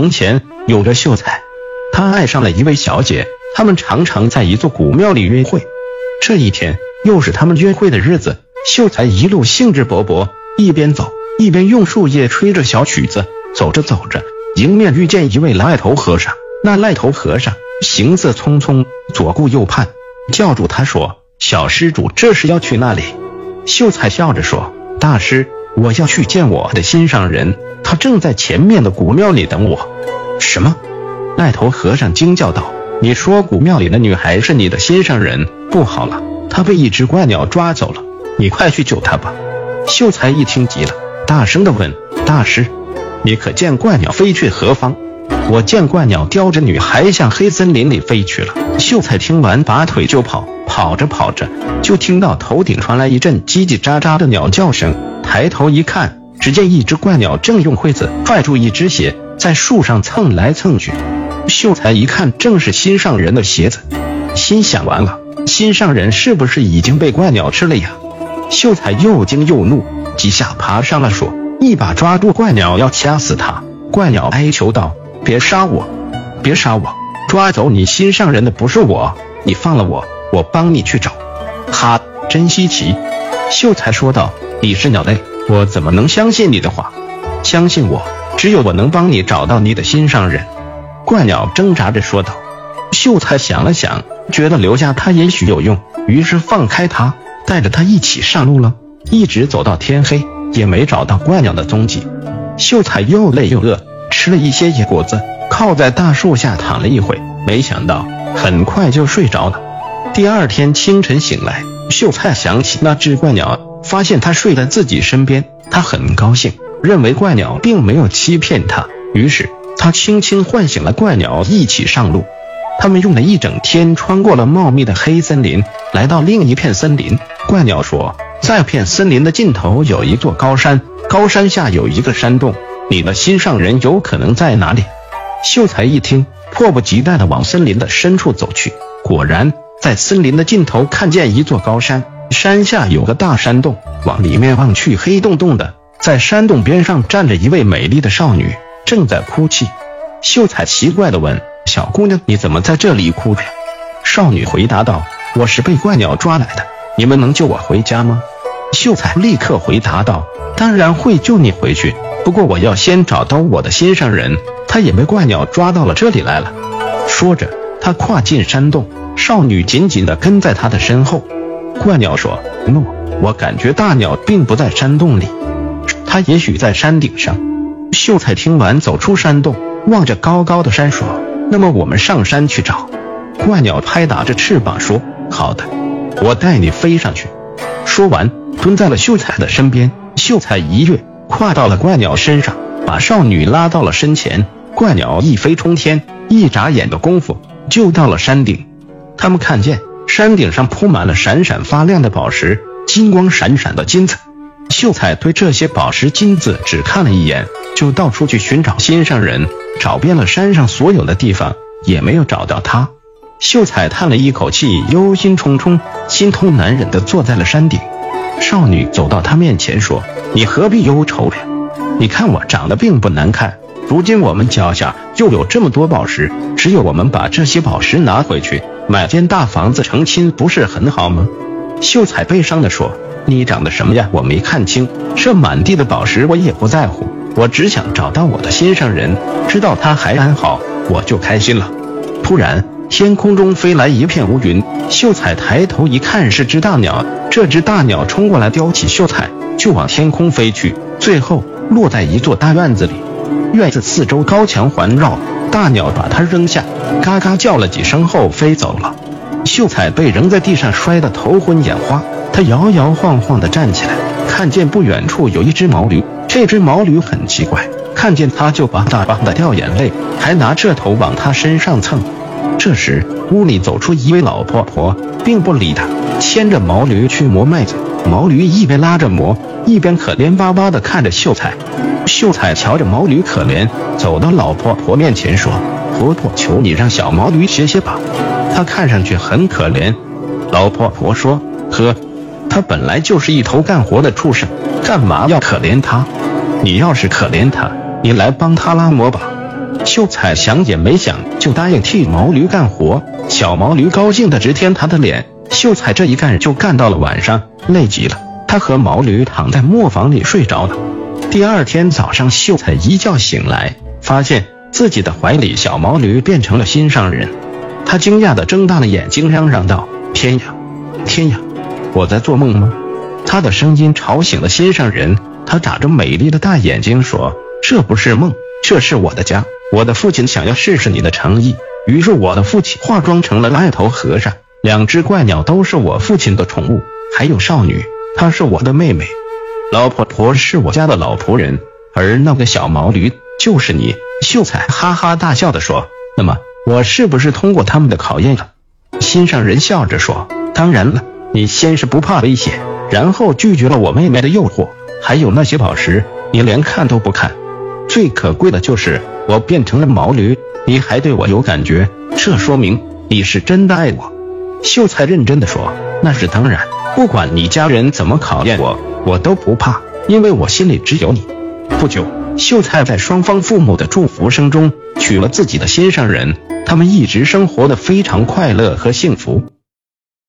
从前有个秀才，他爱上了一位小姐，他们常常在一座古庙里约会。这一天又是他们约会的日子，秀才一路兴致勃勃，一边走一边用树叶吹着小曲子。走着走着，迎面遇见一位赖头和尚。那赖头和尚行色匆匆，左顾右盼，叫住他说：“小施主，这是要去哪里？”秀才笑着说：“大师，我要去见我的心上人，他正在前面的古庙里等我。”什么？那头和尚惊叫道：“你说古庙里的女孩是你的心上人？不好了，她被一只怪鸟抓走了，你快去救她吧！”秀才一听急了，大声地问：“大师，你可见怪鸟飞去何方？”我见怪鸟叼着女孩向黑森林里飞去了。秀才听完，拔腿就跑，跑着跑着，就听到头顶传来一阵叽叽喳喳的鸟叫声。抬头一看，只见一只怪鸟正用喙子拽住一只鞋，在树上蹭来蹭去。秀才一看，正是心上人的鞋子，心想：完了，心上人是不是已经被怪鸟吃了呀？秀才又惊又怒，几下爬上了树，一把抓住怪鸟，要掐死它。怪鸟哀求道。别杀我，别杀我！抓走你心上人的不是我，你放了我，我帮你去找。哈，真稀奇！秀才说道：“你是鸟类，我怎么能相信你的话？相信我，只有我能帮你找到你的心上人。”怪鸟挣扎着说道。秀才想了想，觉得留下他也许有用，于是放开他，带着他一起上路了。一直走到天黑，也没找到怪鸟的踪迹。秀才又累又饿。吃了一些野果子，靠在大树下躺了一会，没想到很快就睡着了。第二天清晨醒来，秀才想起那只怪鸟，发现它睡在自己身边，他很高兴，认为怪鸟并没有欺骗他。于是他轻轻唤醒了怪鸟，一起上路。他们用了一整天，穿过了茂密的黑森林，来到另一片森林。怪鸟说，在片森林的尽头有一座高山，高山下有一个山洞。你的心上人有可能在哪里？秀才一听，迫不及待地往森林的深处走去。果然，在森林的尽头看见一座高山，山下有个大山洞，往里面望去，黑洞洞的。在山洞边上站着一位美丽的少女，正在哭泣。秀才奇怪地问：“小姑娘，你怎么在这里哭呀？”少女回答道：“我是被怪鸟抓来的，你们能救我回家吗？”秀才立刻回答道：“当然会救你回去。”不过我要先找到我的心上人，他也被怪鸟抓到了这里来了。说着，他跨进山洞，少女紧紧地跟在他的身后。怪鸟说：“诺，我感觉大鸟并不在山洞里，它也许在山顶上。”秀才听完，走出山洞，望着高高的山说：“那么我们上山去找。”怪鸟拍打着翅膀说：“好的，我带你飞上去。”说完，蹲在了秀才的身边。秀才一跃。跨到了怪鸟身上，把少女拉到了身前。怪鸟一飞冲天，一眨眼的功夫就到了山顶。他们看见山顶上铺满了闪闪发亮的宝石，金光闪闪的金子。秀才对这些宝石金子只看了一眼，就到处去寻找心上人，找遍了山上所有的地方，也没有找到他。秀才叹了一口气，忧心忡忡、心痛难忍地坐在了山顶。少女走到他面前说。你何必忧愁呀？你看我长得并不难看，如今我们脚下又有这么多宝石，只有我们把这些宝石拿回去，买间大房子成亲，不是很好吗？秀才悲伤地说：“你长得什么呀？我没看清。这满地的宝石我也不在乎，我只想找到我的心上人，知道他还安好，我就开心了。”突然，天空中飞来一片乌云，秀才抬头一看，是只大鸟。这只大鸟冲过来，叼起秀才。就往天空飞去，最后落在一座大院子里。院子四周高墙环绕，大鸟把它扔下，嘎嘎叫了几声后飞走了。秀才被扔在地上，摔得头昏眼花。他摇摇晃晃地站起来，看见不远处有一只毛驴。这只毛驴很奇怪，看见他就吧嗒吧嗒掉眼泪，还拿着头往他身上蹭。这时屋里走出一位老婆婆，并不理他，牵着毛驴去磨麦子。毛驴一边拉着磨，一边可怜巴巴地看着秀才。秀才瞧着毛驴可怜，走到老婆婆面前说：“婆婆，求你让小毛驴歇歇吧，它看上去很可怜。”老婆婆说：“呵，它本来就是一头干活的畜生，干嘛要可怜它？你要是可怜它，你来帮它拉磨吧。”秀才想也没想就答应替毛驴干活。小毛驴高兴的直舔他的脸。秀才这一干就干到了晚上，累极了，他和毛驴躺在磨坊里睡着了。第二天早上，秀才一觉醒来，发现自己的怀里小毛驴变成了心上人。他惊讶地睁大了眼睛，嚷嚷道：“天呀，天呀，我在做梦吗？”他的声音吵醒了心上人，他眨着美丽的大眼睛说：“这不是梦，这是我的家。我的父亲想要试试你的诚意，于是我的父亲化妆成了癞头和尚。两只怪鸟都是我父亲的宠物，还有少女，她是我的妹妹。老婆婆是我家的老仆人，而那个小毛驴就是你。”秀才哈哈大笑地说：“那么。”我是不是通过他们的考验了？心上人笑着说：“当然了，你先是不怕危险，然后拒绝了我妹妹的诱惑，还有那些宝石，你连看都不看。最可贵的就是我变成了毛驴，你还对我有感觉，这说明你是真的爱我。”秀才认真的说：“那是当然，不管你家人怎么考验我，我都不怕，因为我心里只有你。”不久，秀才在双方父母的祝福声中娶了自己的心上人。他们一直生活的非常快乐和幸福。